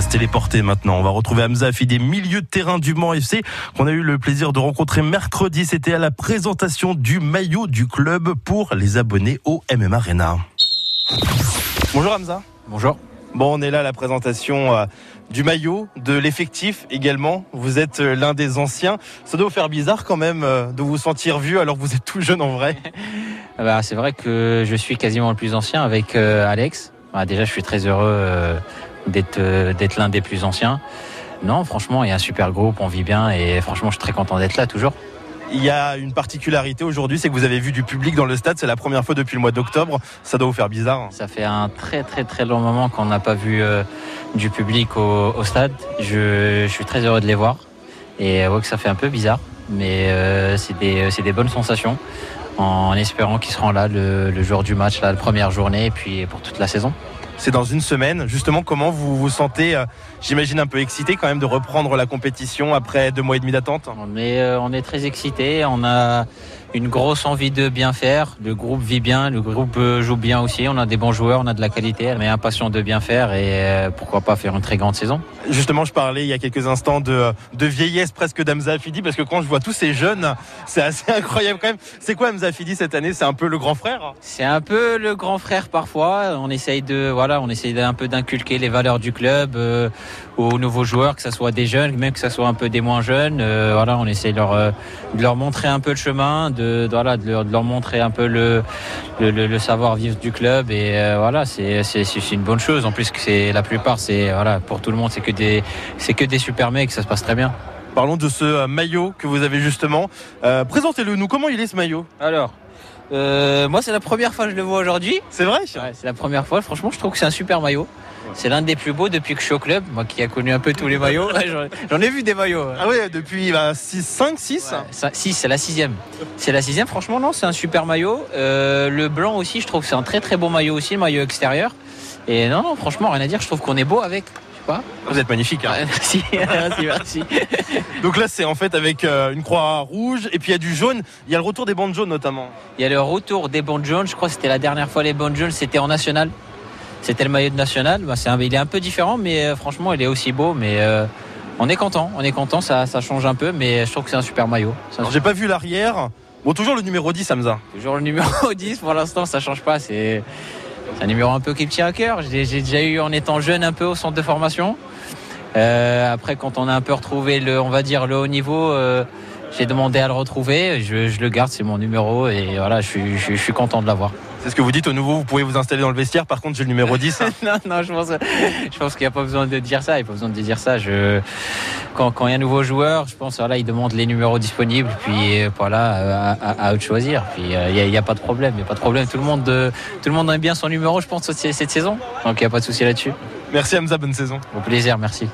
téléporter maintenant. On va retrouver Hamza Afidi, milieu de terrain du Mans FC, qu'on a eu le plaisir de rencontrer mercredi. C'était à la présentation du maillot du club pour les abonnés au MM Arena. Bonjour Hamza. Bonjour. Bon, on est là à la présentation euh, du maillot, de l'effectif également. Vous êtes euh, l'un des anciens. Ça doit vous faire bizarre quand même euh, de vous sentir vieux alors que vous êtes tout jeune en vrai. Ah bah, c'est vrai que je suis quasiment le plus ancien avec Alex. Bah, déjà, je suis très heureux d'être d'être l'un des plus anciens. Non, franchement, il y a un super groupe, on vit bien et franchement, je suis très content d'être là toujours. Il y a une particularité aujourd'hui, c'est que vous avez vu du public dans le stade. C'est la première fois depuis le mois d'octobre. Ça doit vous faire bizarre. Ça fait un très très très long moment qu'on n'a pas vu euh, du public au, stade. Je, suis très heureux de les voir. Et ouais, que ça fait un peu bizarre. Mais euh, c'est des, des, bonnes sensations. En espérant qu'ils seront là le, le jour du match, la première journée, et puis pour toute la saison c'est dans une semaine. Justement, comment vous vous sentez euh, J'imagine un peu excité quand même de reprendre la compétition après deux mois et demi d'attente? On est, euh, on est très excité. On a une grosse envie de bien faire. Le groupe vit bien, le groupe euh, joue bien aussi. On a des bons joueurs, on a de la qualité. On est impatient de bien faire et pourquoi pas faire une très grande saison. Justement, je parlais il y a quelques instants de, de vieillesse presque d'Amza Fidi parce que quand je vois tous ces jeunes, c'est assez incroyable quand même. C'est quoi Amza Fidi cette année? C'est un peu le grand frère? C'est un peu le grand frère parfois. On essaye de voilà, on essaye un peu d'inculquer les valeurs du club euh, aux nouveaux joueurs, que ce soit des jeunes, même que ce soit un peu des moins jeunes. Euh, voilà, on essaye leur, euh, de leur montrer un peu le chemin, de, voilà, de leur, montrer un peu le, le, savoir-vivre du club et voilà, c'est une bonne chose. En plus que c'est la plupart, c'est voilà, pour tout le monde, c'est que des c'est que des super mecs, ça se passe très bien. Parlons de ce maillot que vous avez justement. Présentez-le nous. Comment il est ce maillot? Alors, euh, moi, c'est la première fois que je le vois aujourd'hui. C'est vrai? C'est la première fois. Franchement, je trouve que c'est un super maillot. C'est l'un des plus beaux depuis que je suis au club. Moi qui a connu un peu tous les maillots. J'en ai vu des maillots. Ah oui, depuis 6, 5, 6 6, c'est la sixième. C'est la sixième. Franchement, non, c'est un super maillot. Euh, le blanc aussi, je trouve que c'est un très très beau maillot aussi, le maillot extérieur. Et non, non, franchement, rien à dire. Je trouve qu'on est beau avec. Vous êtes magnifique. Hein. merci, merci, Donc là, c'est en fait avec euh, une croix rouge et puis il y a du jaune. Il y a le retour des bandes jaunes notamment. Il y a le retour des bandes jaunes. Je crois que c'était la dernière fois les bandes jaunes, c'était en national. C'était le maillot de national. Bah, il est un peu différent, mais euh, franchement, il est aussi beau. Mais euh, on est content, on est content. Ça, ça change un peu, mais je trouve que c'est un super maillot. J'ai pas vu l'arrière. Bon, toujours le numéro 10, Hamza. Toujours le numéro 10. Pour l'instant, ça change pas. C'est un numéro un peu qui me tient à cœur. J'ai déjà eu en étant jeune un peu au centre de formation. Euh, après, quand on a un peu retrouvé le, on va dire le haut niveau, euh, j'ai demandé à le retrouver. Je, le garde, c'est mon numéro et voilà, je suis, je suis content de l'avoir. C'est ce que vous dites au nouveau, vous pouvez vous installer dans le vestiaire. Par contre, j'ai le numéro 10. non, non, je pense, je pense qu'il n'y a pas besoin de dire ça. Il n'y a pas besoin de dire ça. Je, quand, quand il y a un nouveau joueur, je pense voilà, il demande les numéros disponibles. Puis voilà, à, à, eux de choisir. Puis euh, il n'y a, pas de problème. Il n'y a pas de problème. Tout le monde, tout le monde aime bien son numéro, je pense, cette saison. Donc il n'y a pas de souci là-dessus. Merci Hamza, bonne saison. Au plaisir, merci.